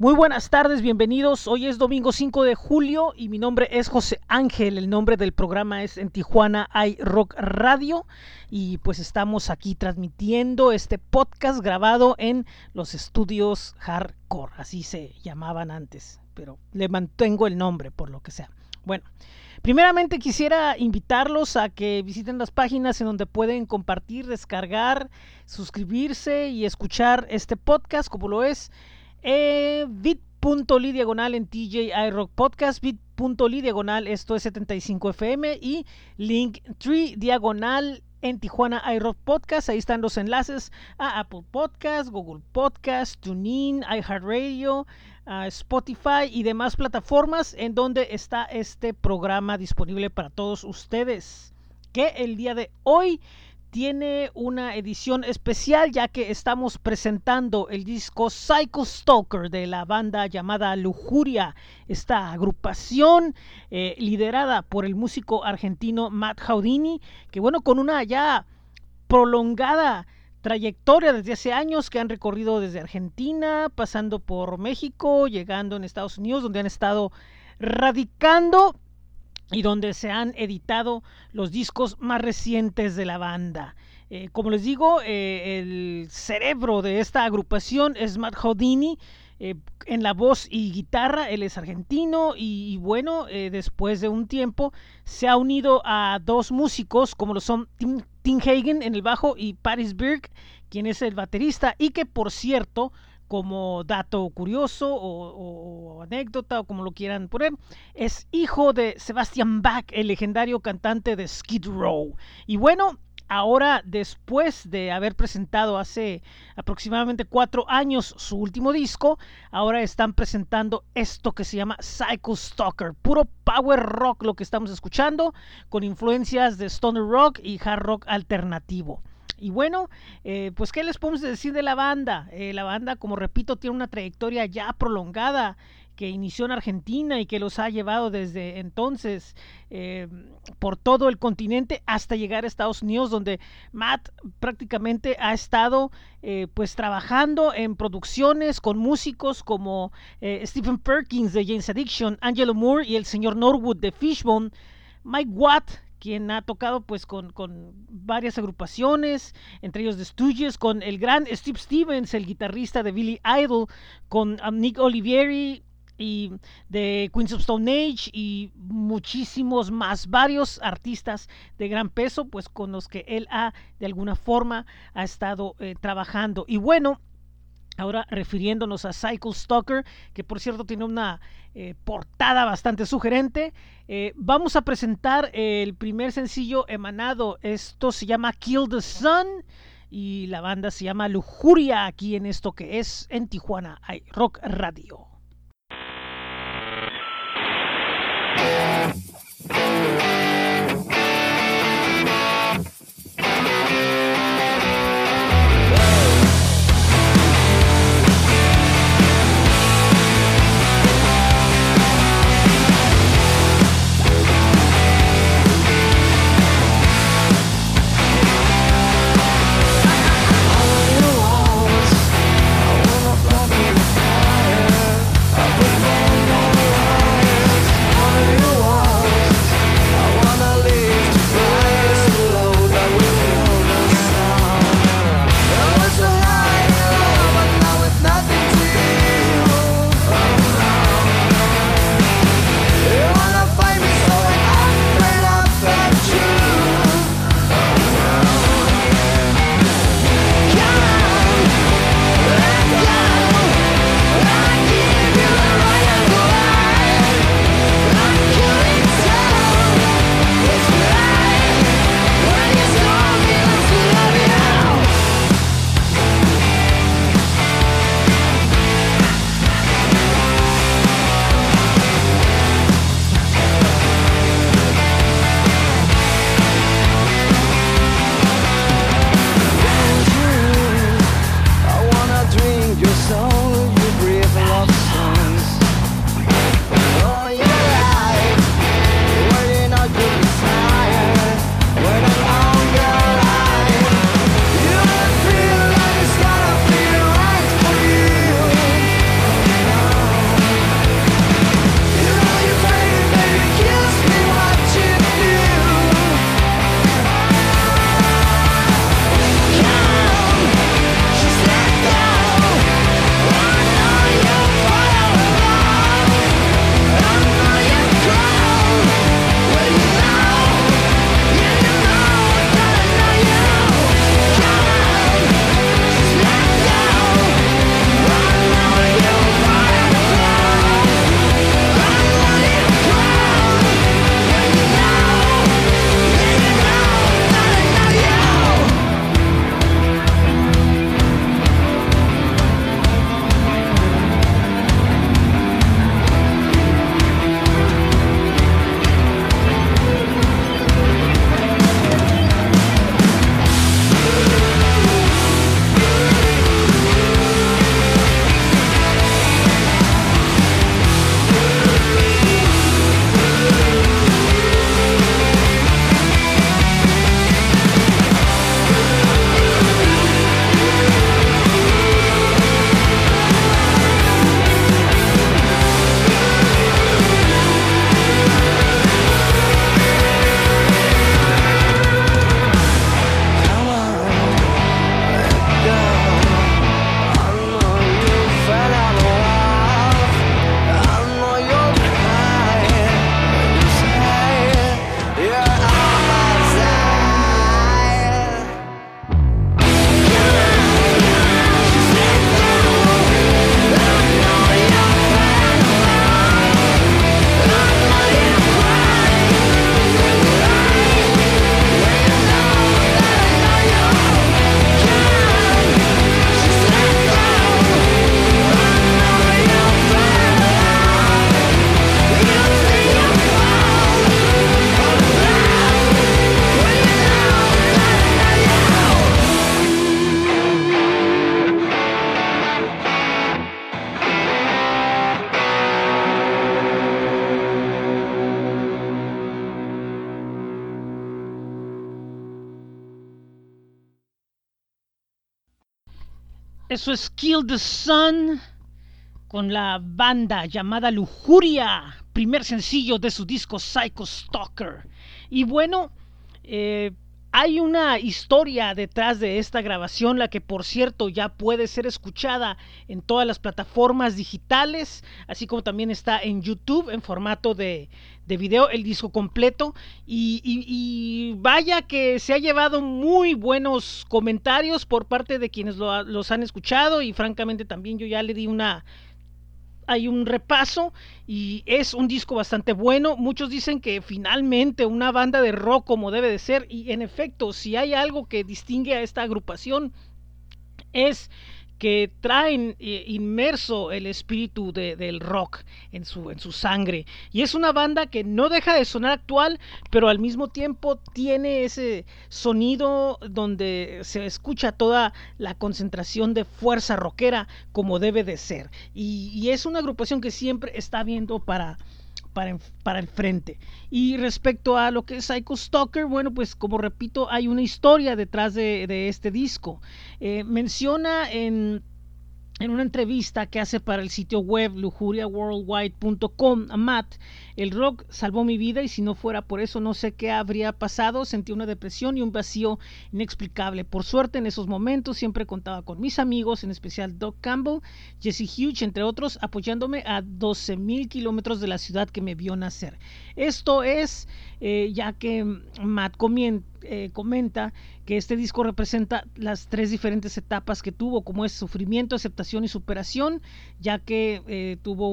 Muy buenas tardes, bienvenidos. Hoy es domingo 5 de julio y mi nombre es José Ángel. El nombre del programa es en Tijuana hay Rock Radio y pues estamos aquí transmitiendo este podcast grabado en los estudios Hardcore, así se llamaban antes, pero le mantengo el nombre por lo que sea. Bueno, primeramente quisiera invitarlos a que visiten las páginas en donde pueden compartir, descargar, suscribirse y escuchar este podcast como lo es eh, bit.ly diagonal en TJ iRock Podcast, bit.ly diagonal esto es 75fm y link3 diagonal en Tijuana iRock Podcast. Ahí están los enlaces a Apple Podcast, Google Podcast, TuneIn, iHeartRadio, Spotify y demás plataformas en donde está este programa disponible para todos ustedes. Que el día de hoy tiene una edición especial ya que estamos presentando el disco Psycho Stalker de la banda llamada Lujuria, esta agrupación eh, liderada por el músico argentino Matt Houdini, que bueno, con una ya prolongada trayectoria desde hace años que han recorrido desde Argentina, pasando por México, llegando en Estados Unidos, donde han estado radicando y donde se han editado los discos más recientes de la banda. Eh, como les digo, eh, el cerebro de esta agrupación es Matt Houdini. Eh, en la voz y guitarra, él es argentino y, bueno, después de un tiempo se ha unido a dos músicos como lo son Tim, Tim Hagen en el bajo y Paris Birk, quien es el baterista y que por cierto como dato curioso o, anécdota o como lo quieran poner, es hijo de Sebastian Bach, el legendario cantante de Skid Row. Y bueno, ahora después de haber presentado hace aproximadamente cuatro años su último disco, ahora están presentando esto que se llama Psycho Stalker, puro power rock lo que estamos escuchando, con influencias de stoner rock y hard rock alternativo. Y bueno, eh, pues ¿qué les podemos decir de la banda? Eh, la banda, como repito, tiene una trayectoria ya prolongada que inició en Argentina y que los ha llevado desde entonces eh, por todo el continente hasta llegar a Estados Unidos, donde Matt prácticamente ha estado pues trabajando en producciones con músicos como Stephen Perkins de James Addiction, Angelo Moore y el señor Norwood de Fishbone, Mike Watt quien ha tocado pues con, varias agrupaciones, entre ellos The Stooges, con el gran Steve Stevens, el guitarrista de Billy Idol, con um, Nick Olivieri y de Queens of Stone Age y muchísimos más, varios artistas de gran peso, pues con los que él ha de alguna forma ha estado eh, trabajando. Y bueno, Ahora refiriéndonos a Cycle Stalker, que por cierto tiene una eh, portada bastante sugerente, eh, vamos a presentar el primer sencillo emanado. Esto se llama Kill the Sun y la banda se llama Lujuria aquí en esto que es en Tijuana hay Rock Radio. Eso es Kill the Sun con la banda llamada Lujuria, primer sencillo de su disco Psycho Stalker. Y bueno, eh, hay una historia detrás de esta grabación, la que por cierto ya puede ser escuchada en todas las plataformas digitales, así como también está en YouTube en formato de, video, el disco completo. Y, vaya que se ha llevado muy buenos comentarios por parte de quienes los han escuchado y francamente también yo ya le di una hay un repaso y es un disco bastante bueno. Muchos dicen que finalmente una banda de rock como debe de ser y en efecto, si hay algo que distingue a esta agrupación es que traen eh, inmerso el espíritu del rock en su, en su sangre. Y es una banda que no deja de sonar actual, pero al mismo tiempo tiene ese sonido donde se escucha toda la concentración de fuerza rockera como debe de ser. y es una agrupación que siempre está viendo para para, el frente. Y respecto a lo que es Psycho Stalker, bueno, pues como repito, hay una historia detrás de, este disco. Eh, menciona en en una entrevista que hace para el sitio web lujuriaworldwide.com a Matt, el rock salvó mi vida y si no fuera por eso no sé qué habría pasado, sentí una depresión y un vacío inexplicable. Por suerte en esos momentos siempre contaba con mis amigos, en especial Doc Campbell, Jesse Hughes, entre otros, apoyándome a 12 mil kilómetros de la ciudad que me vio nacer. Esto es eh, ya que Matt eh, comenta que este disco representa las tres diferentes etapas que tuvo, como es sufrimiento, aceptación y superación, ya que eh, tuvo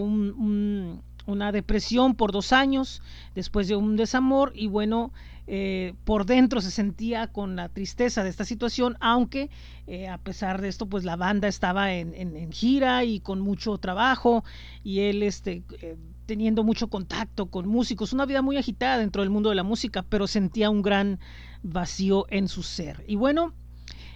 una depresión por dos años después de un desamor y bueno, por dentro se sentía con la tristeza de esta situación, aunque a pesar de esto, pues la banda estaba en, en, gira y con mucho trabajo y él este, teniendo mucho contacto con músicos, una vida muy agitada dentro del mundo de la música, pero sentía un gran vacío en su ser. Y bueno,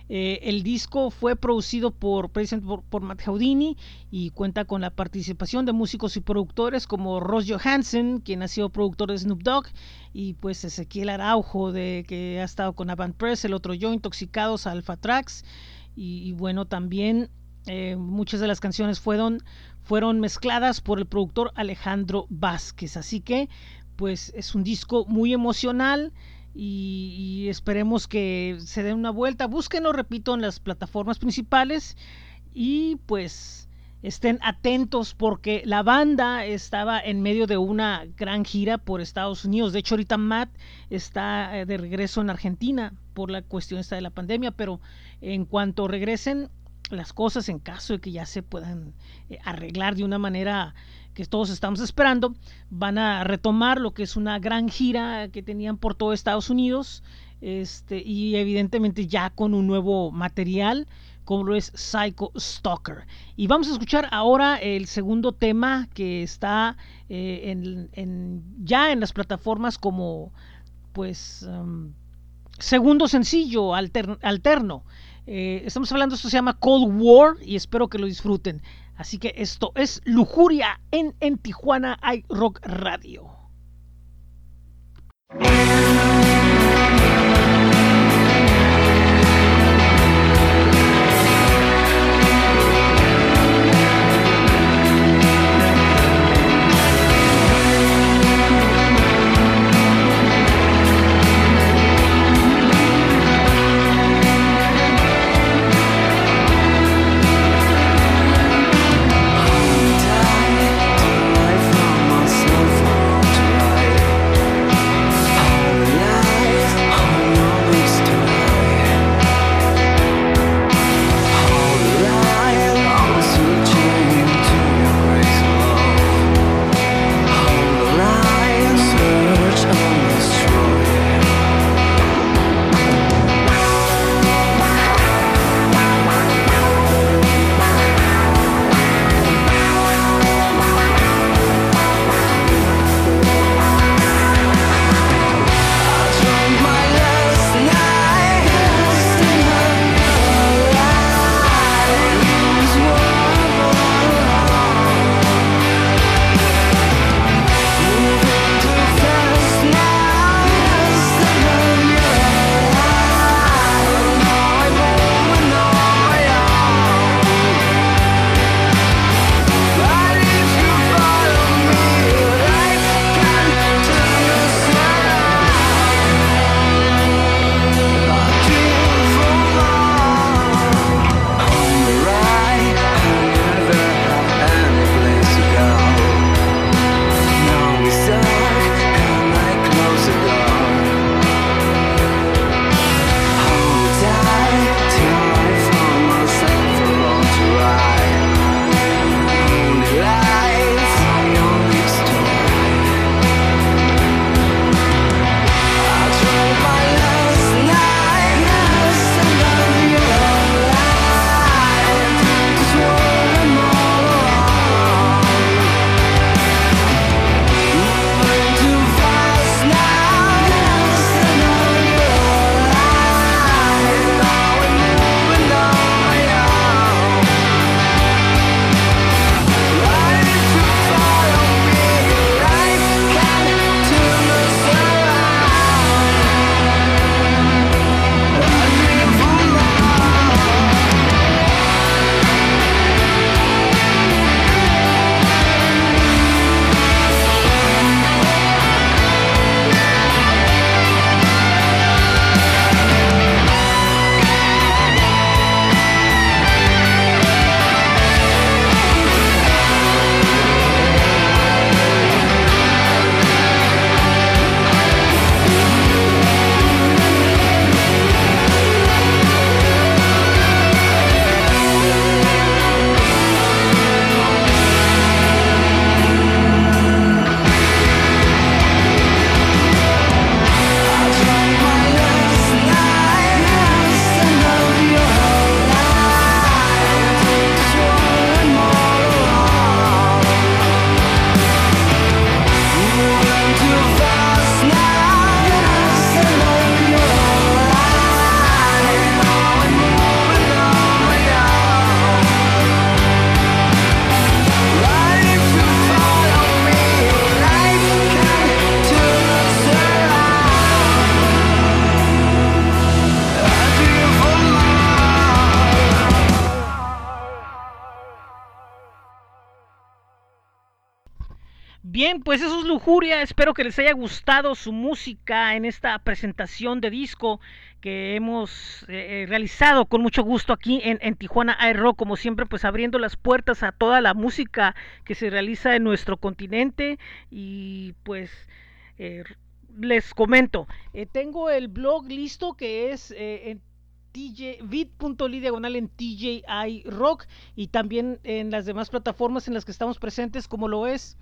eh, el disco fue producido por, por, Matt Houdini y cuenta con la participación de músicos y productores como Ross Johansen, quien ha sido productor de Snoop Dogg, y pues Ezequiel Araujo, de, que ha estado con Avant Press, el otro yo, Intoxicados, Alpha Tracks, y, bueno, también eh, muchas de las canciones fueron fueron mezcladas por el productor Alejandro Vázquez. Así que, pues es un disco muy emocional y, esperemos que se den una vuelta. Búsquenlo, repito, en las plataformas principales y pues estén atentos porque la banda estaba en medio de una gran gira por Estados Unidos. De hecho, ahorita Matt está eh, de regreso en Argentina por la cuestión esta de la pandemia, pero en cuanto regresen las cosas en caso de que ya se puedan eh, arreglar de una manera que todos estamos esperando, van a retomar lo que es una gran gira que tenían por todo Estados Unidos este, y evidentemente ya con un nuevo material como lo es Psycho Stalker. Y vamos a escuchar ahora el segundo tema que está eh, en, ya en las plataformas como pues um, segundo sencillo alterno. Eh, estamos hablando, esto se llama Cold War y espero que lo disfruten. Así que esto es Lujuria en, en Tijuana hay Rock Radio. Pues eso es Lujuria. Espero que les haya gustado su música en esta presentación de disco que hemos eh, eh, realizado con mucho gusto aquí en, Tijuana Air como siempre, pues abriendo las puertas a toda la música que se realiza en nuestro continente y pues eh, les comento, tengo el blog listo que es en diagonal en TJI Rock y también en las demás plataformas en las que estamos presentes como lo es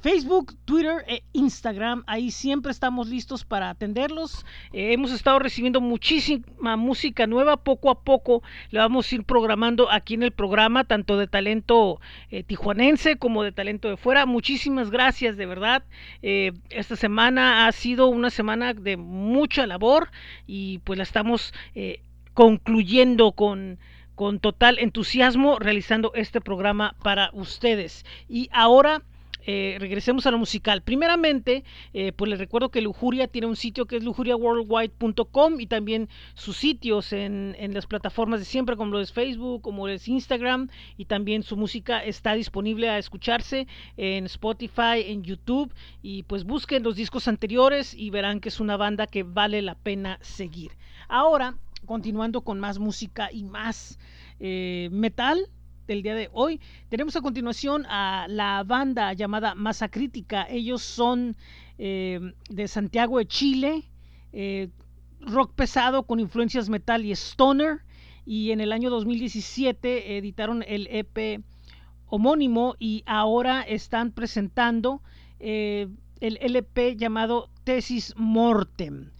Facebook, Twitter e Instagram. Ahí siempre estamos listos para atenderlos. Eh, hemos estado recibiendo muchísima música nueva. Poco a poco la vamos a ir programando aquí en el programa, tanto de talento eh, tijuanense como de talento de fuera. Muchísimas gracias, de verdad. Eh, esta semana ha sido una semana de mucha labor y pues la estamos concluyendo con con total entusiasmo realizando este programa para ustedes. Y ahora eh, regresemos a lo musical. Primeramente, eh, pues les recuerdo que Lujuria tiene un sitio que es lujuriaworldwide.com y también sus sitios en, las plataformas de siempre, como lo es Facebook, como es Instagram, y también su música está disponible a escucharse en Spotify, en YouTube, y pues busquen los discos anteriores y verán que es una banda que vale la pena seguir. Ahora, continuando con más música y más eh, metal, del día de hoy. Tenemos a continuación a la banda llamada Masa Crítica. Ellos son eh, de Santiago de Chile, eh, rock pesado con influencias metal y stoner. Y en el año 2017 editaron el EP homónimo y ahora están presentando eh, el LP llamado Tesis Mortem.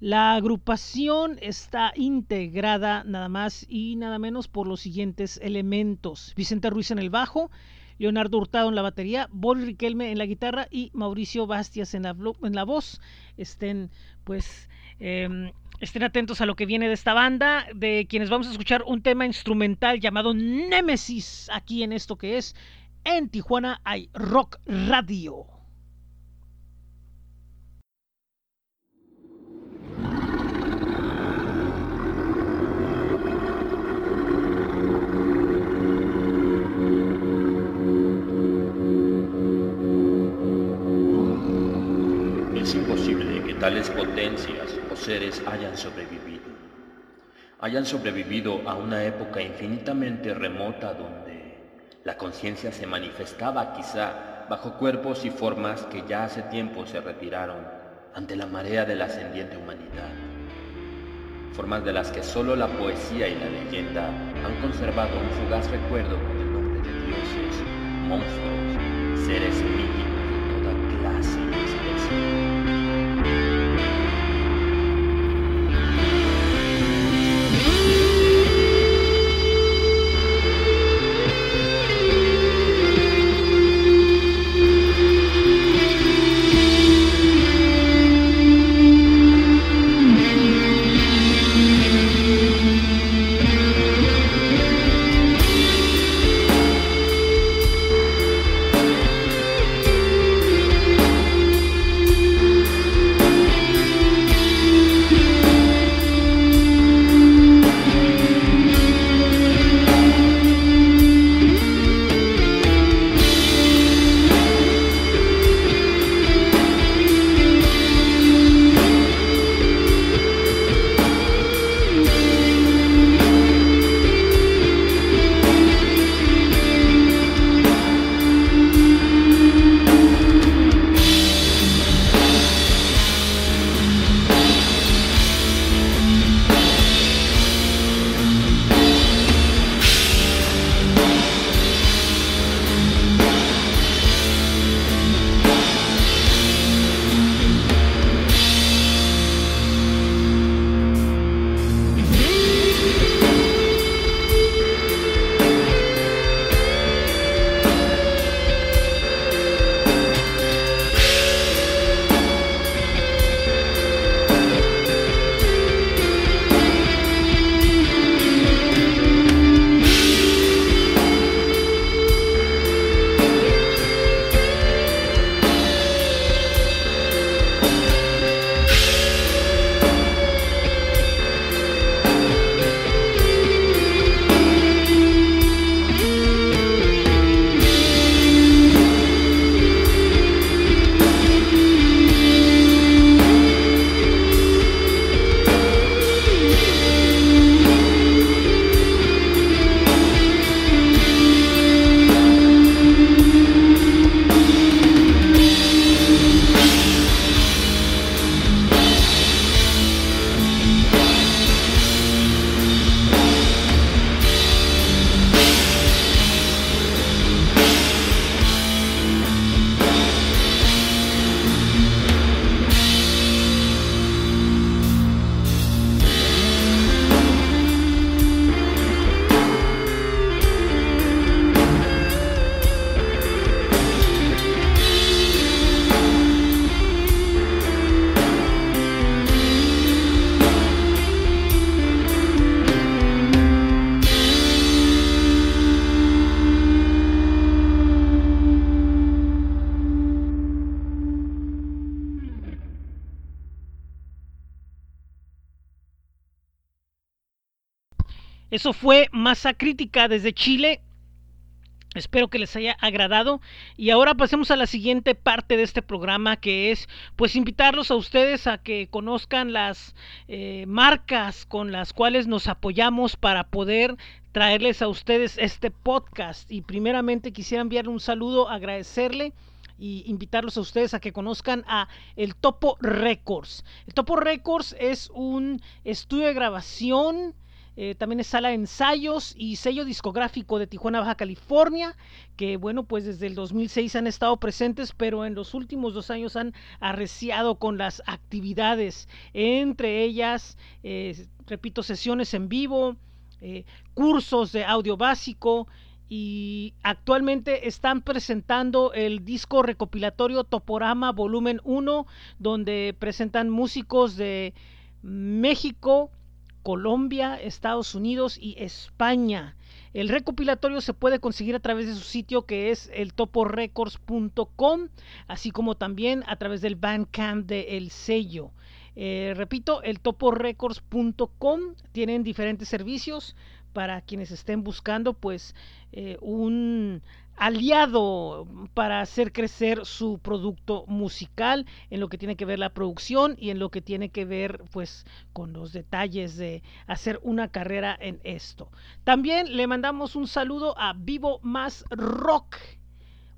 La agrupación está integrada nada más y nada menos por los siguientes elementos. Vicente Ruiz en el bajo, Leonardo Hurtado en la batería, Boris Riquelme en la guitarra y Mauricio Bastias en la, en la voz. Estén pues em, estén atentos a lo que viene de esta banda, de quienes vamos a escuchar un tema instrumental llamado Némesis aquí en esto que es en Tijuana hay Rock Radio. Tales potencias o seres hayan sobrevivido. Hayan sobrevivido a una época infinitamente remota donde la conciencia se manifestaba quizá bajo cuerpos y formas que ya hace tiempo se retiraron ante la marea de la ascendiente humanidad. Formas de las que solo la poesía y la leyenda han conservado un fugaz recuerdo con el nombre de dioses, monstruos, Fue Masa Crítica desde Chile. Espero que les haya agradado y ahora pasemos a la siguiente parte de este programa que es pues invitarlos a ustedes a que conozcan las eh, marcas con las cuales nos apoyamos para poder traerles a ustedes este podcast y primeramente quisiera enviarle un saludo, agradecerle y invitarlos a ustedes a que conozcan a el Topo Records. El Topo Records es un estudio de grabación eh, también es sala de ensayos y sello discográfico de Tijuana, Baja California, que bueno, pues desde el 2006 han estado presentes, pero en los últimos dos años han arreciado con las actividades, entre ellas, eh, repito, sesiones en vivo, eh, cursos de audio básico y actualmente están presentando el disco recopilatorio Toporama Volumen 1, donde presentan músicos de México, Colombia, Estados Unidos y España. El recopilatorio se puede conseguir a través de su sitio que es el toporecords.com, así como también a través del Bandcamp de El Sello. Eh, repito, el toporecords.com tienen diferentes servicios para quienes estén buscando pues eh, un aliado para hacer crecer su producto musical en lo que tiene que ver la producción y en lo que tiene que ver pues con los detalles de hacer una carrera en esto. También le mandamos un saludo a Vivo Más Rock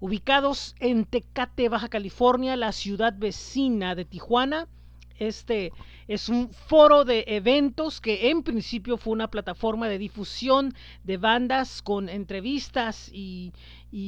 ubicados en Tecate, Baja California, la ciudad vecina de Tijuana. Este es un foro de eventos que en principio fue una plataforma de difusión de bandas con entrevistas y,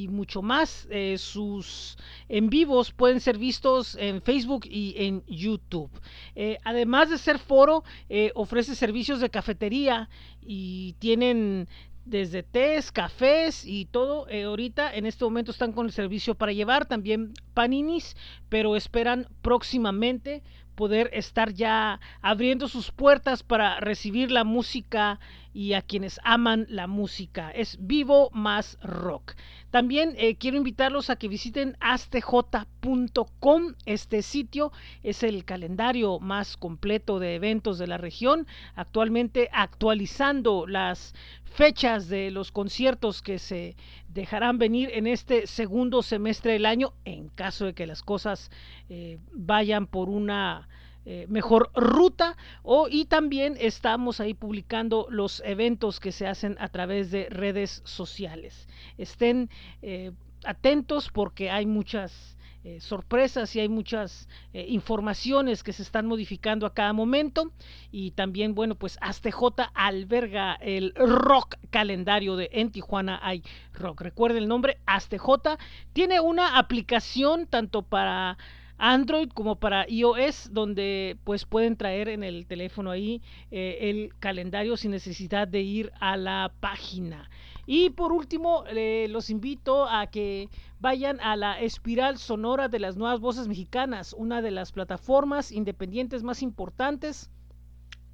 mucho más. Eh, sus en vivos pueden ser vistos en Facebook y en YouTube. Eh, además de ser foro, eh, ofrece servicios de cafetería y tienen desde tés, cafés y todo. ahorita en este momento están con el servicio para llevar también paninis, pero esperan próximamente poder estar ya abriendo sus puertas para recibir la música y a quienes aman la música. Es Vivo Más Rock. También eh, quiero invitarlos a que visiten astj.com. Este sitio es el calendario más completo de eventos de la región, actualmente actualizando las fechas de los conciertos que se dejarán venir en este segundo semestre del año en caso de que las cosas eh, vayan por una eh, mejor ruta o y también estamos ahí publicando los eventos que se hacen a través de redes sociales. Estén eh, atentos porque hay muchas eh, sorpresas y hay muchas informaciones que se están modificando a cada momento. Y también bueno pues ASTJ alberga el rock calendario de en Tijuana hay rock. Recuerden el nombre ASTJ tiene una aplicación tanto para Android como para iOS, donde pues pueden traer en el teléfono ahí eh, el calendario sin necesidad de ir a la página. Y por último, los invito a que vayan a la espiral sonora de las nuevas voces mexicanas, una de las plataformas independientes más importantes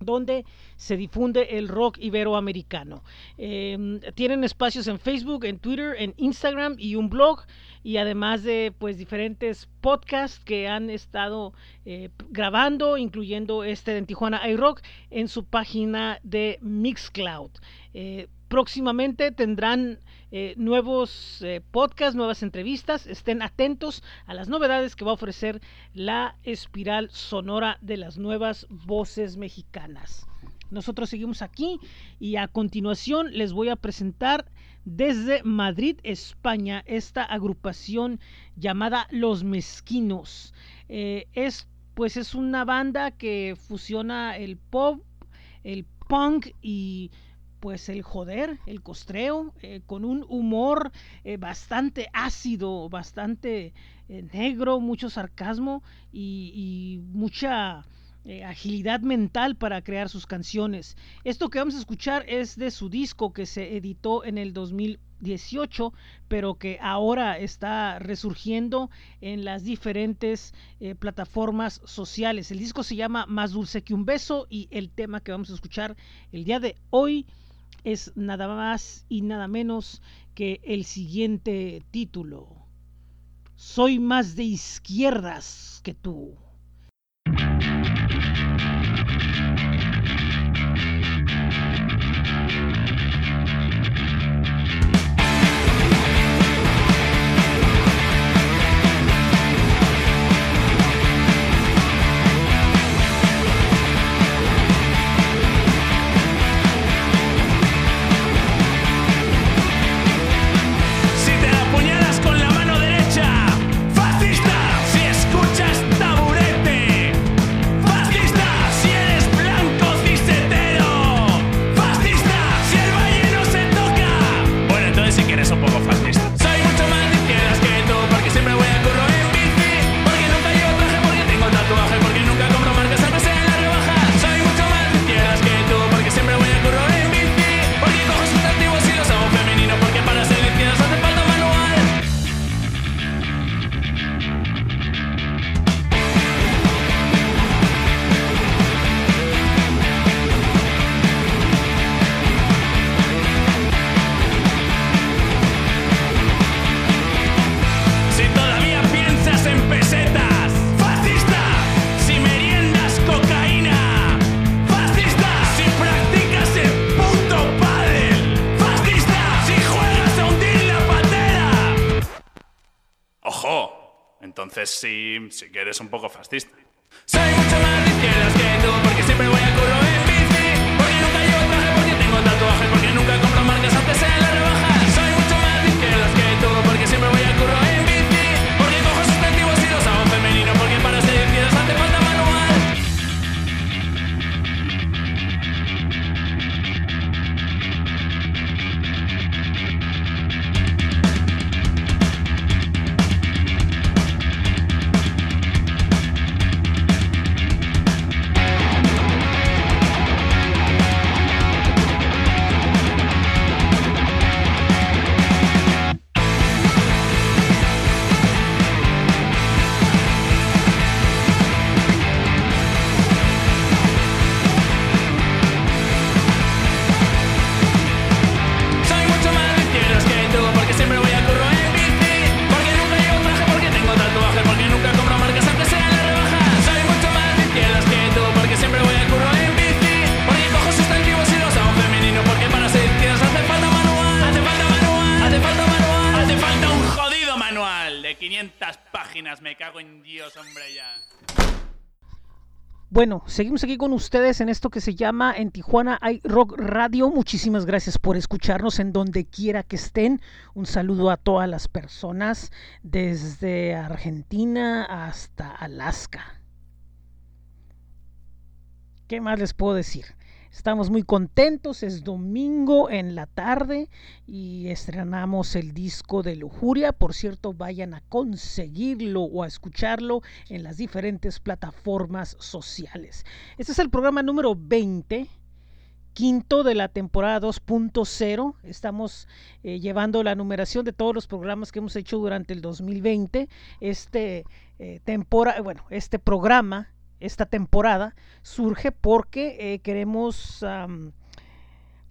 donde se difunde el rock iberoamericano. Em, tienen espacios en Facebook, en Twitter, en Instagram y un blog y además de pues diferentes podcasts que han estado eh, grabando, incluyendo este de Tijuana iRock en su página de Mixcloud. Eh, próximamente tendrán eh, nuevos eh, podcasts, nuevas entrevistas. Estén atentos a las novedades que va a ofrecer la espiral sonora de las nuevas voces mexicanas. Nosotros seguimos aquí y a continuación les voy a presentar desde Madrid, España, esta agrupación llamada Los Mezquinos. Eh, es pues es una banda que fusiona el pop, el punk y pues el joder, el costreo, eh, con un humor eh, bastante ácido, bastante eh, negro, mucho sarcasmo y, mucha agilidad mental para crear sus canciones. Esto que vamos a escuchar es de su disco que se editó en el 2018, pero que ahora está resurgiendo en las diferentes plataformas sociales. El disco se llama Más dulce que un beso y el tema que vamos a escuchar el día de hoy es nada más y nada menos que el siguiente título. Soy más de izquierdas que tú. Seguimos aquí con ustedes en esto que se llama En Tijuana hay Rock Radio. Muchísimas gracias por escucharnos en donde quiera que estén. Un saludo a todas las personas desde Argentina hasta Alaska. ¿Qué más les puedo decir? Estamos muy contentos, es domingo en la tarde y estrenamos el disco de Lujuria. Por cierto, vayan a conseguirlo o a escucharlo en las diferentes plataformas sociales. Este es el programa número 20 quinto de la temporada 2.0. Estamos eh, llevando la numeración de todos los programas que hemos hecho durante el 2020. Este eh, bueno, este programa, esta temporada surge porque eh, queremos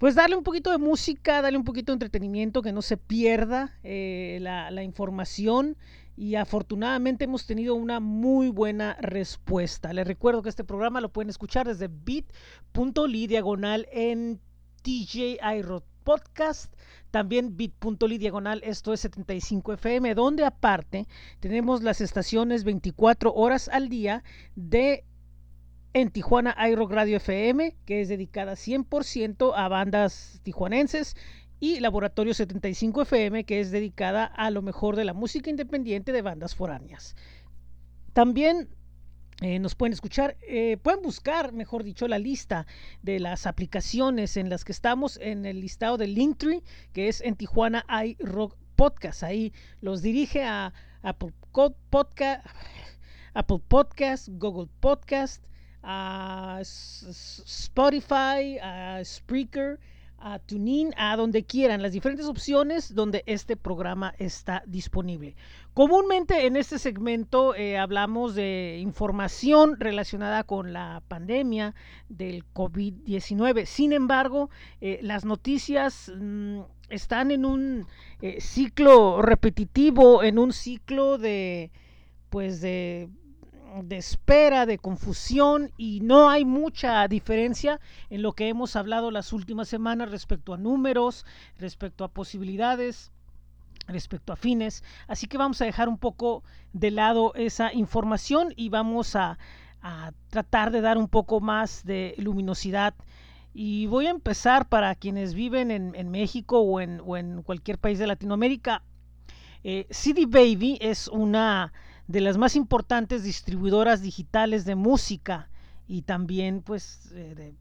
pues darle un poquito de música, darle un poquito de entretenimiento, que no se pierda eh, la, información y afortunadamente hemos tenido una muy buena respuesta. Les recuerdo que este programa lo pueden escuchar desde bit.ly diagonal en TJ iRod Podcast, también bit.ly diagonal, esto es 75fm, donde aparte tenemos las estaciones 24 horas al día de en Tijuana iRock Radio FM, que es dedicada 100% a bandas tijuanenses, y Laboratorio 75 FM, que es dedicada a lo mejor de la música independiente de bandas foráneas. También eh, nos pueden escuchar, eh, pueden buscar, mejor dicho, la lista de las aplicaciones en las que estamos en el listado de Linktree, que es en Tijuana iRock Podcast. Ahí los dirige a Apple Podcast, Apple Podcast, Google Podcast, a Spotify, a Spreaker, a TuneIn, a donde quieran, las diferentes opciones donde este programa está disponible. Comúnmente en este segmento eh, hablamos de información relacionada con la pandemia del COVID-19. Sin embargo, eh, las noticias mmm, están en un eh, ciclo repetitivo, en un ciclo de, pues de de espera, de confusión y no hay mucha diferencia en lo que hemos hablado las últimas semanas respecto a números, respecto a posibilidades, respecto a fines. Así que vamos a dejar un poco de lado esa información y vamos a, a tratar de dar un poco más de luminosidad. Y voy a empezar para quienes viven en, en México o en, o en, cualquier país de Latinoamérica. Eh, CD Baby es una de las más importantes distribuidoras digitales de música y también pues eh,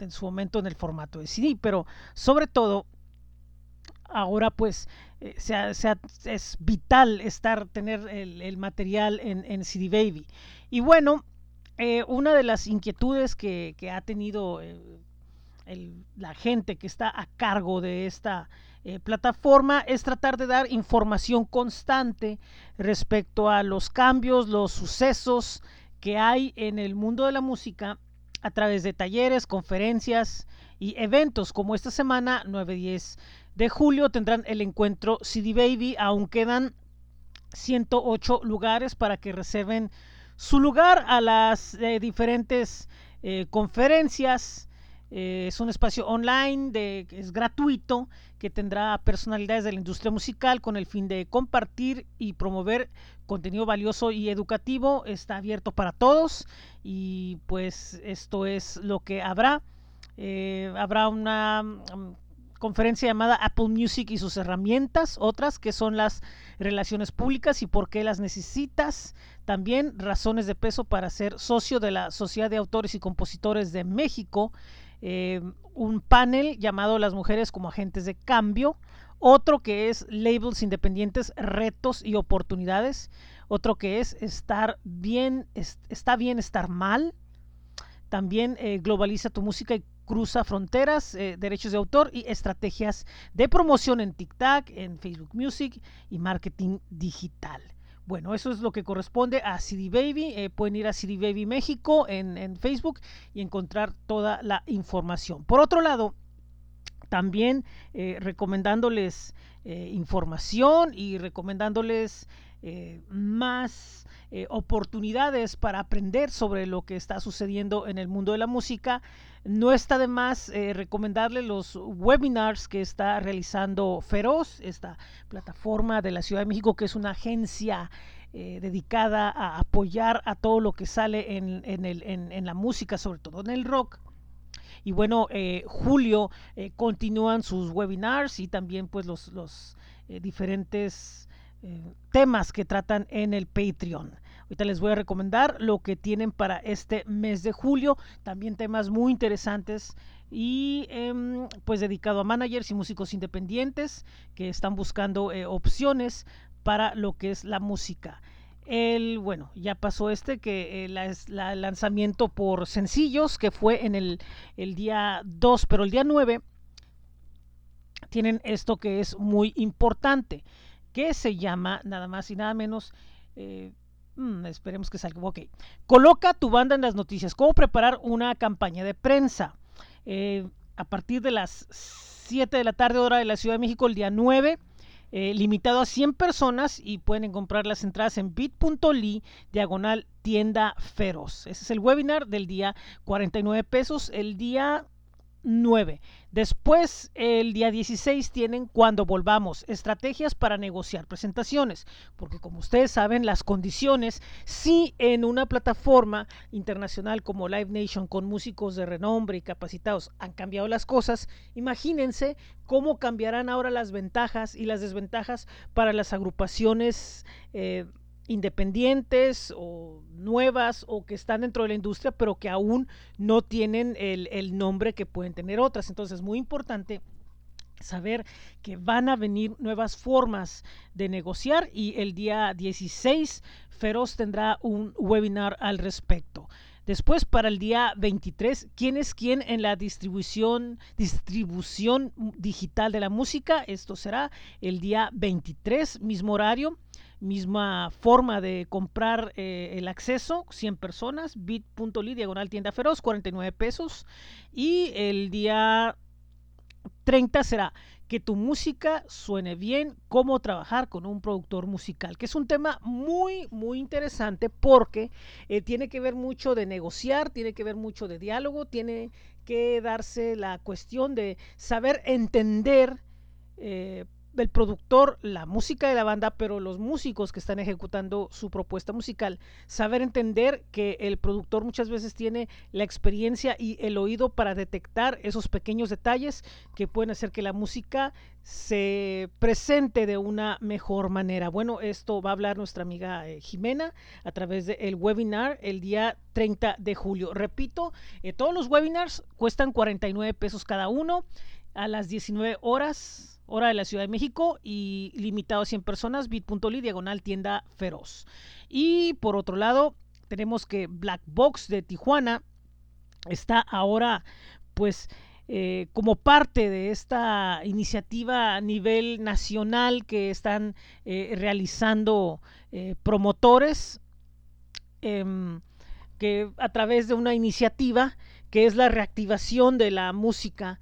en su momento en el formato de CD, pero sobre todo ahora pues eh, sea, sea, es vital estar tener el, el material en, en, CD Baby. Y bueno, eh, una de las inquietudes que, que ha tenido la gente que está a cargo de esta eh, plataforma es tratar de dar información constante respecto a los cambios, los sucesos que hay en el mundo de la música a través de talleres, conferencias y eventos como esta semana 9-10 de julio tendrán el encuentro CD Baby, aún quedan 108 lugares para que reserven su lugar a las eh, diferentes eh, conferencias Eh, es un espacio online, de, es gratuito, que tendrá personalidades de la industria musical con el fin de compartir y promover contenido valioso y educativo. Está abierto para todos y pues esto es lo que habrá. Eh, habrá una um, conferencia llamada Apple Music y sus herramientas, otras que son las relaciones públicas y por qué las necesitas. También razones de peso para ser socio de la Sociedad de Autores y Compositores de México eh, un panel llamado Las mujeres como agentes de cambio, otro que es labels independientes, retos y oportunidades, otro que es estar bien, está bien estar mal, también eh, globaliza tu música y cruza fronteras, eh, derechos de autor y estrategias de promoción en TikTok, en Facebook Music y marketing digital. Bueno, eso es lo que corresponde a CD Baby. Eh, pueden ir a CD Baby México en, Facebook y encontrar toda la información. Por otro lado, también eh, recomendándoles eh, información y recomendándoles más oportunidades para aprender sobre lo que está sucediendo en el mundo de la música. No está de más recomendarles los webinars que está realizando Feroz, esta plataforma de la Ciudad de México, que es una agencia dedicada a apoyar a todo lo que sale en, la música, sobre todo en el rock. Y bueno, julio continúan sus webinars y también pues los diferentes temas que tratan en el Patreon. Ahorita les voy a recomendar lo que tienen para este mes de julio. También temas muy interesantes y em, pues dedicado a managers y músicos independientes que están buscando eh, opciones para lo que es la música. El, bueno, ya pasó este, que el eh, lanzamiento por sencillos, que fue en el, el día 2, pero el día 9 tienen esto que es muy importante, que se llama nada más y nada menos eh, Mm, esperemos que salga. Ok. Coloca tu banda en las noticias. ¿Cómo preparar una campaña de prensa? Eh, a partir de las 7 de la tarde, hora de la Ciudad de México, el día 9. Eh, limitado a 100 personas y pueden comprar las entradas en bit.ly diagonal tienda feroz. Ese es el webinar del día 49 pesos. El día 9. Después, el día 16 tienen cuando volvamos, estrategias para negociar presentaciones, porque como ustedes saben, las condiciones, si en una plataforma internacional como Live Nation con músicos de renombre y capacitados han cambiado las cosas, imagínense cómo cambiarán ahora las ventajas y las desventajas para las agrupaciones. Eh, independientes o nuevas o que están dentro de la industria pero que aún no tienen el, el, nombre que pueden tener otras. Entonces es muy importante saber que van a venir nuevas formas de negociar y el día 16 Feroz tendrá un webinar al respecto. Después, para el día 23, ¿quién es quién en la distribución, distribución digital de la música? Esto será el día 23, mismo horario, misma forma de comprar eh, el acceso, 100 personas, bit.ly, diagonal tienda feroz, 49 pesos. Y el día 30 será que tu música suene bien, cómo trabajar con un productor musical, que es un tema muy, muy interesante porque eh, tiene que ver mucho de negociar, tiene que ver mucho de diálogo, tiene que darse la cuestión de saber entender eh, el productor, la música de la banda, pero los músicos que están ejecutando su propuesta musical, saber entender que el productor muchas veces tiene la experiencia y el oído para detectar esos pequeños detalles que pueden hacer que la música se presente de una mejor manera. Bueno, esto va a hablar nuestra amiga eh, Jimena a través del webinar el día 30 de julio. Repito, eh, todos los webinars cuestan 49 pesos cada uno a las 19 horas hora de la Ciudad de México y limitado a 100 personas, bit.ly, diagonal tienda feroz. Y por otro lado, tenemos que Black Box de Tijuana está ahora pues eh, como parte de esta iniciativa a nivel nacional que están eh, realizando eh, promotores em, que a través de una iniciativa que es la reactivación de la música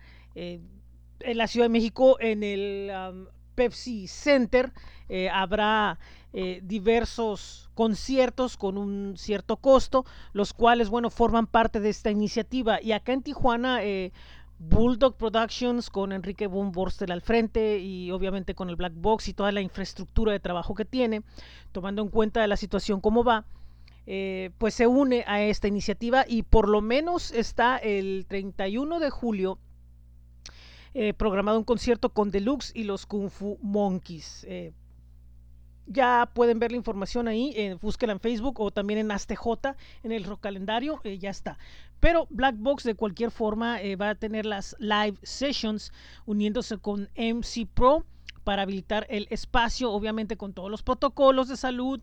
en la Ciudad de México en el Pepsi Center. Eh, habrá eh, diversos conciertos con un cierto costo, los cuales, bueno, forman parte de esta iniciativa. Y acá en Tijuana, eh, Bulldog Productions con Enrique Boom Borstel al frente y obviamente con el Black Box y toda la infraestructura de trabajo que tiene, tomando en cuenta la situación como va, eh, pues se une a esta iniciativa y por lo menos está el 31 de julio eh, programado un concierto con Deluxe y los Kung Fu Monkeys. Eh, ya pueden ver la información ahí, eh, búsquela en Facebook o también en ASTJ, en el rock calendario, eh, ya está. Pero Black Box de cualquier forma va a tener las live sessions uniéndose con MC Pro para habilitar el espacio, obviamente con todos los protocolos de salud.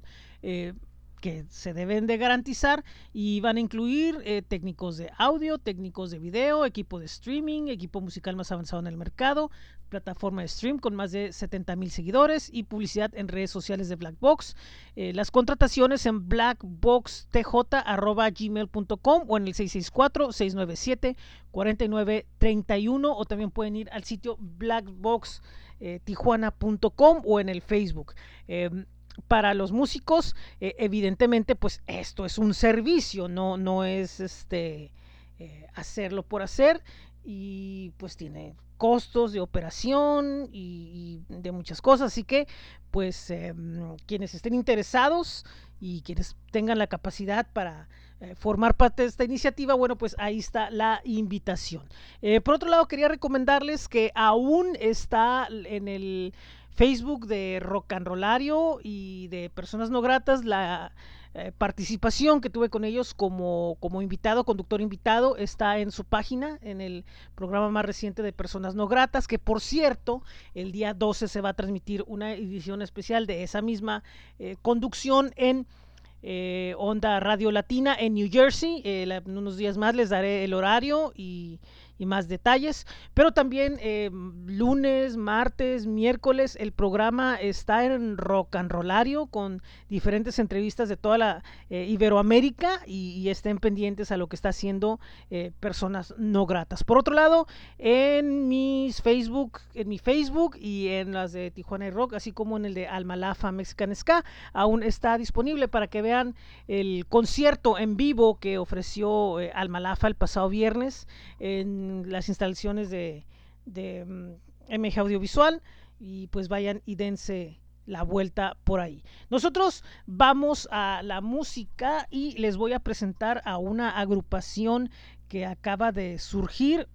Que se deben de garantizar y van a incluir eh, técnicos de audio, técnicos de video, equipo de streaming, equipo musical más avanzado en el mercado, plataforma de stream con más de 70 mil seguidores y publicidad en redes sociales de Blackbox. Eh, las contrataciones en blackboxtj.gmail.com o en el 664-697-4931 o también pueden ir al sitio blackboxtijuana.com o en el Facebook. Eh, para los músicos, eh, evidentemente, pues esto es un servicio, no, no es este eh, hacerlo por hacer y pues tiene costos de operación y, de muchas cosas, así que pues eh, quienes estén interesados y quienes tengan la capacidad para eh, formar parte de esta iniciativa, bueno, pues ahí está la invitación. Por otro lado, quería recomendarles que aún está en el Facebook de Rock and Rollario y de Personas No Gratas la eh, participación que tuve con ellos como, como invitado, conductor invitado, está en su página, en el programa más reciente de Personas No Gratas, que por cierto, el día 12 se va a transmitir una edición especial de esa misma eh, conducción en eh, Onda Radio Latina en New Jersey. Eh, en unos días más les daré el horario y, y más detalles. Pero también eh, lunes, martes, miércoles, el programa está en Rock and Rollario con diferentes entrevistas de toda la eh, Iberoamérica y, estén pendientes a lo que está haciendo eh, personas no gratas. Por otro lado, en mis Facebook, en mi Facebook y en las de Tijuana y Rock, así como en el de Almalafa Mexican Ska, aún está disponible para que vean el concierto en vivo que ofreció eh, Almalafa el pasado viernes en las instalaciones de, de MG Audiovisual y pues vayan y dense la vuelta por ahí. Nosotros vamos a la música y les voy a presentar a una agrupación que acaba de surgir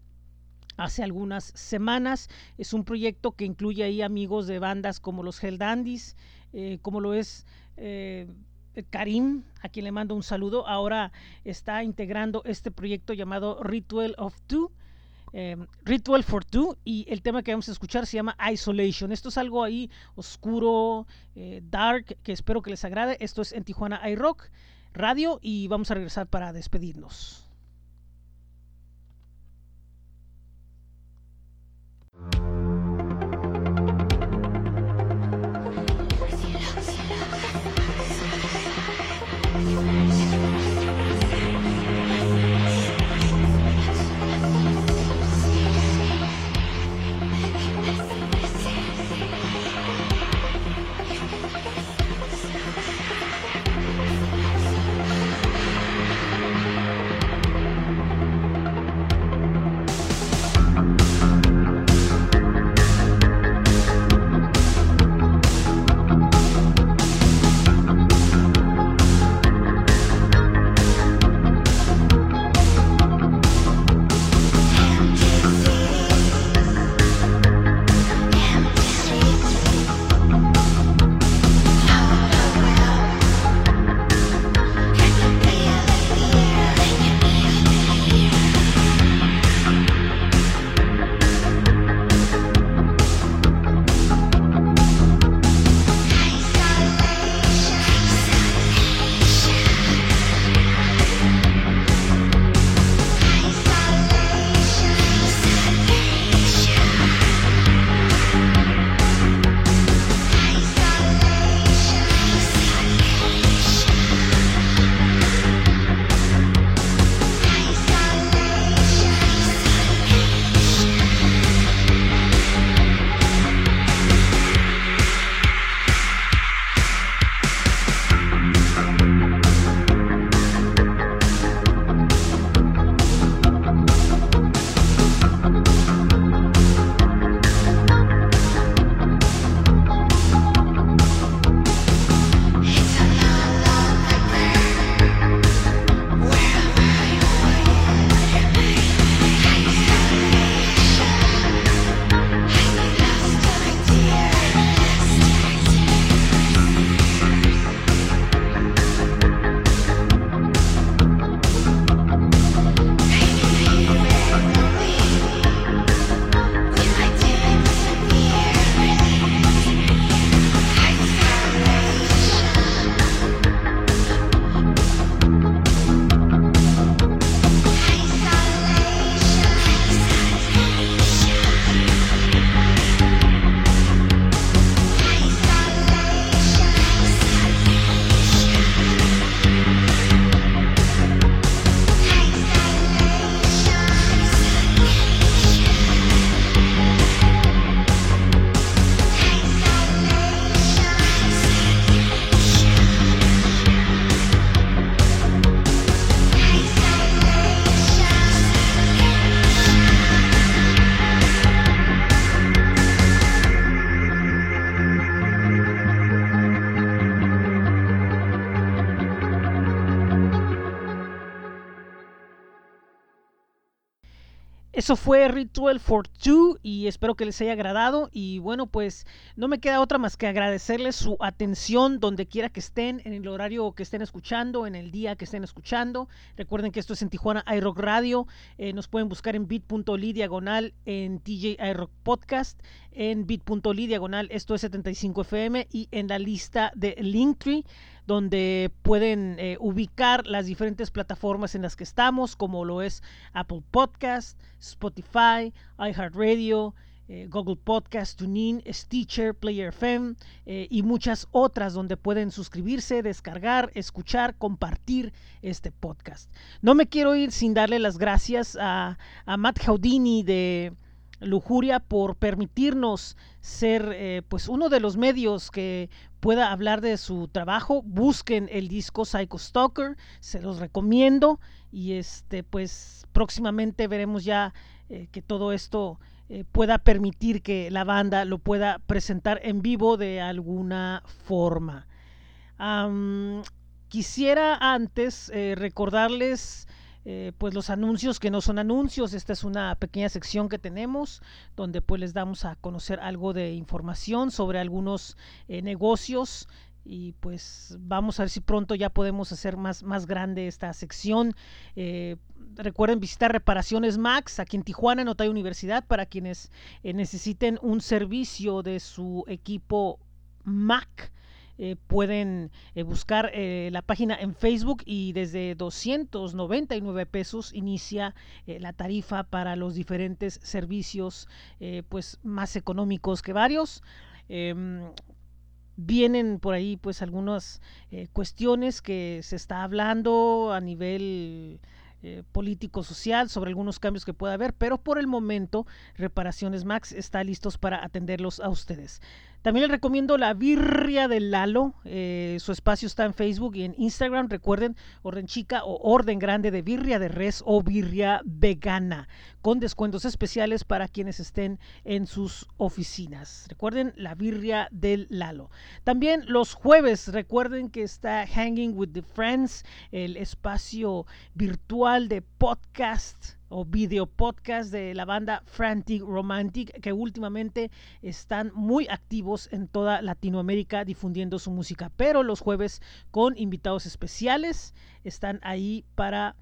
hace algunas semanas. Es un proyecto que incluye ahí amigos de bandas como los Hell Dandies, eh, como lo es eh, Karim, a quien le mando un saludo. Ahora está integrando este proyecto llamado Ritual of Two. Eh, Ritual for Two y el tema que vamos a escuchar se llama Isolation. Esto es algo ahí oscuro, eh, dark, que espero que les agrade. Esto es en Tijuana iRock Radio y vamos a regresar para despedirnos. Eso fue Ritual for Two y espero que les haya agradado. Y bueno pues no me queda otra más que agradecerles su atención donde quiera que estén, en el horario que estén escuchando, en el día que estén escuchando. Recuerden que esto es en Tijuana iRock Radio, eh, nos pueden buscar en bit.ly diagonal en TJ iRock Podcast, en bit.ly diagonal esto es 75 FM y en la lista de Linktree donde pueden eh, ubicar las diferentes plataformas en las que estamos, como lo es Apple Podcast, Spotify, iHeartRadio, eh, Google Podcast, TuneIn, Stitcher, Player FM eh, y muchas otras donde pueden suscribirse, descargar, escuchar, compartir este podcast. No me quiero ir sin darle las gracias a, a Matt Houdini de Lujuria por permitirnos ser eh, pues uno de los medios que pueda hablar de su trabajo. Busquen el disco Psycho Stalker, se los recomiendo y este pues próximamente veremos ya eh, que todo esto eh, pueda permitir que la banda lo pueda presentar en vivo de alguna forma. quisiera antes recordarles eh, pues los anuncios que no son anuncios. Esta es una pequeña sección que tenemos donde pues les damos a conocer algo de información sobre algunos eh, negocios y pues vamos a ver si pronto ya podemos hacer más, más grande esta sección. Eh, recuerden visitar Reparaciones Max aquí en Tijuana, en Otay Universidad, para quienes necesiten un servicio de su equipo Mac. Eh, pueden eh, buscar eh, la página en Facebook y desde 299 pesos inicia la tarifa para los diferentes servicios pues más económicos que varios. Em, vienen por ahí pues algunas cuestiones que se está hablando a nivel político social sobre algunos cambios que pueda haber pero por el momento reparaciones max está listos para atenderlos a ustedes también les recomiendo la birria del Lalo. Eh, su espacio está en Facebook y en Instagram. Recuerden, orden chica o orden grande de birria de res o birria vegana, con descuentos especiales para quienes estén en sus oficinas. Recuerden, la birria del Lalo. También los jueves, recuerden que está Hanging with the Friends, el espacio virtual de podcast o video podcast de la banda Frantic Romantic que últimamente están muy activos en toda Latinoamérica difundiendo su música pero los jueves con invitados especiales están ahí para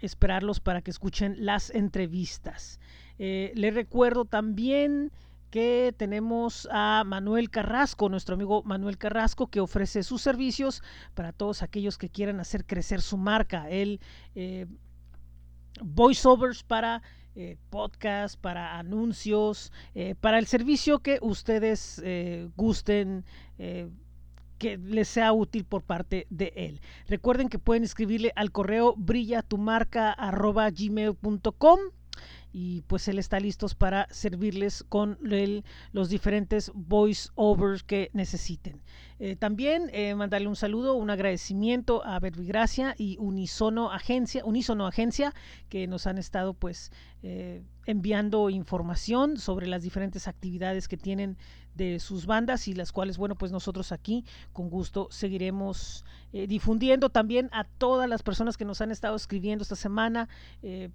esperarlos para que escuchen las entrevistas eh, les recuerdo también que tenemos a Manuel Carrasco, nuestro amigo Manuel Carrasco, que ofrece sus servicios para todos aquellos que quieran hacer crecer su marca. Él eh, voiceovers para eh, podcast, para anuncios, eh, para el servicio que ustedes eh, gusten que les sea útil por parte de él. Recuerden que pueden escribirle al correo brillatumarca.gmail.com y pues él está listo para servirles con los diferentes voiceovers que necesiten. Eh, también eh, mandarle un saludo, un agradecimiento a Verbigracia y Unisono Agencia, Unisono Agencia, que nos han estado pues eh, enviando información sobre las diferentes actividades que tienen de sus bandas y las cuales, bueno, pues nosotros aquí con gusto seguiremos difundiendo también a todas las personas que nos han estado escribiendo esta semana,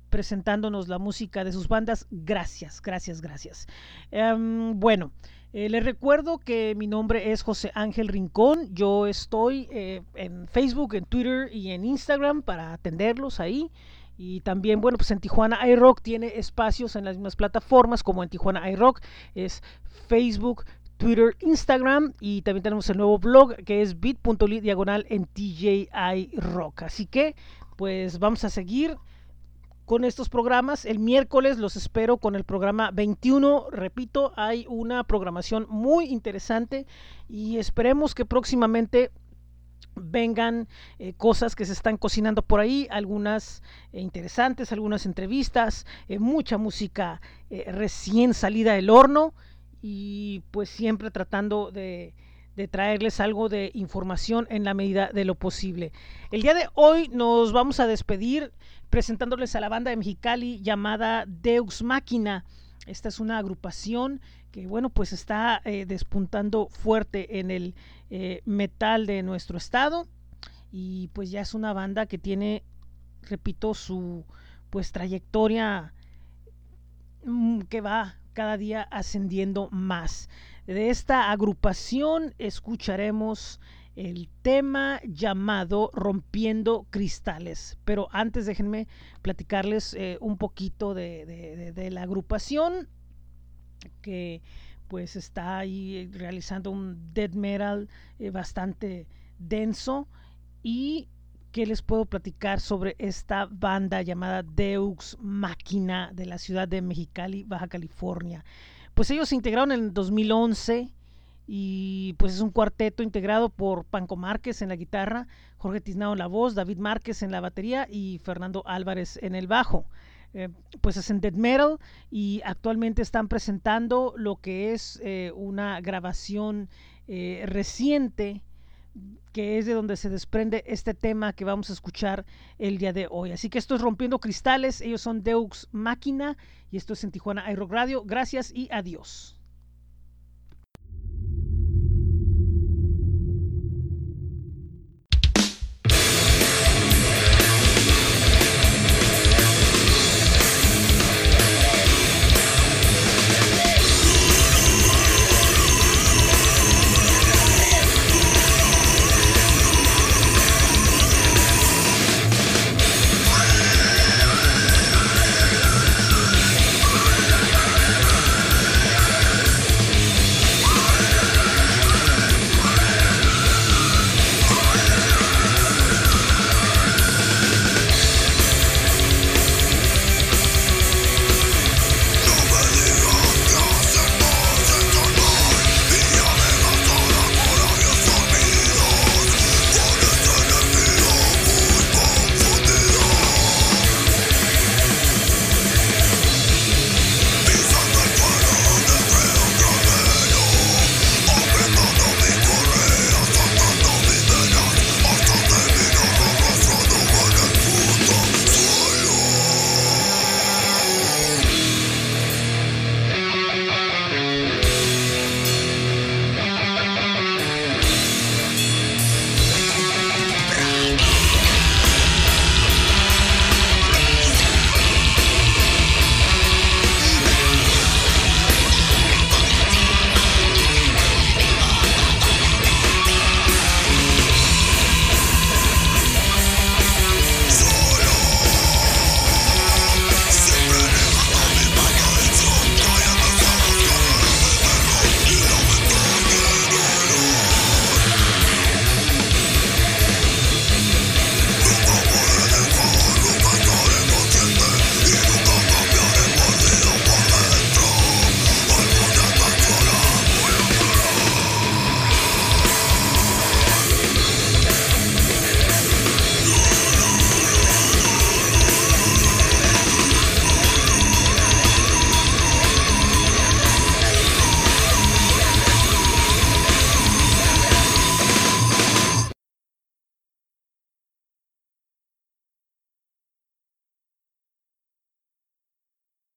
presentándonos la música de sus bandas. Gracias, gracias, gracias. Em, bueno. Eh, les recuerdo que mi nombre es José Ángel Rincón. Yo estoy eh, en Facebook, en Twitter y en Instagram para atenderlos ahí. Y también, bueno, pues en Tijuana iRock tiene espacios en las mismas plataformas como en Tijuana iRock. Es Facebook, Twitter, Instagram y también tenemos el nuevo blog que es bit.ly diagonal en TJI Rock. Así que, pues vamos a seguir con estos programas. El miércoles los espero con el programa 21. Repito, hay una programación muy interesante y esperemos que próximamente vengan eh, cosas que se están cocinando por ahí, algunas eh, interesantes, algunas entrevistas, eh, mucha música recién salida del horno y pues siempre tratando de, de traerles algo de información en la medida de lo posible. El día de hoy nos vamos a despedir presentándoles a la banda de Mexicali llamada Deus Máquina. Esta es una agrupación que, bueno, pues está despuntando fuerte en el eh, metal de nuestro estado y pues ya es una banda que tiene, repito, su pues trayectoria mm, que va cada día ascendiendo más. De esta agrupación escucharemos el tema llamado Rompiendo Cristales. Pero antes déjenme platicarles eh, un poquito de, de, de, la agrupación que pues está ahí realizando un death metal eh, bastante denso y que les puedo platicar sobre esta banda llamada Deux Máquina de la ciudad de Mexicali, Baja California. Pues ellos se integraron en el 2011 y pues es un cuarteto integrado por Panco Márquez en la guitarra, Jorge Tiznao en la voz, David Márquez en la batería y Fernando Álvarez en el bajo. Eh, pues es en death metal y actualmente están presentando lo que es eh, una grabación eh, reciente que es de donde se desprende este tema que vamos a escuchar el día de hoy. Así que esto es Rompiendo Cristales, ellos son Deux Máquina y esto es en Tijuana iRock Radio. Gracias y adiós.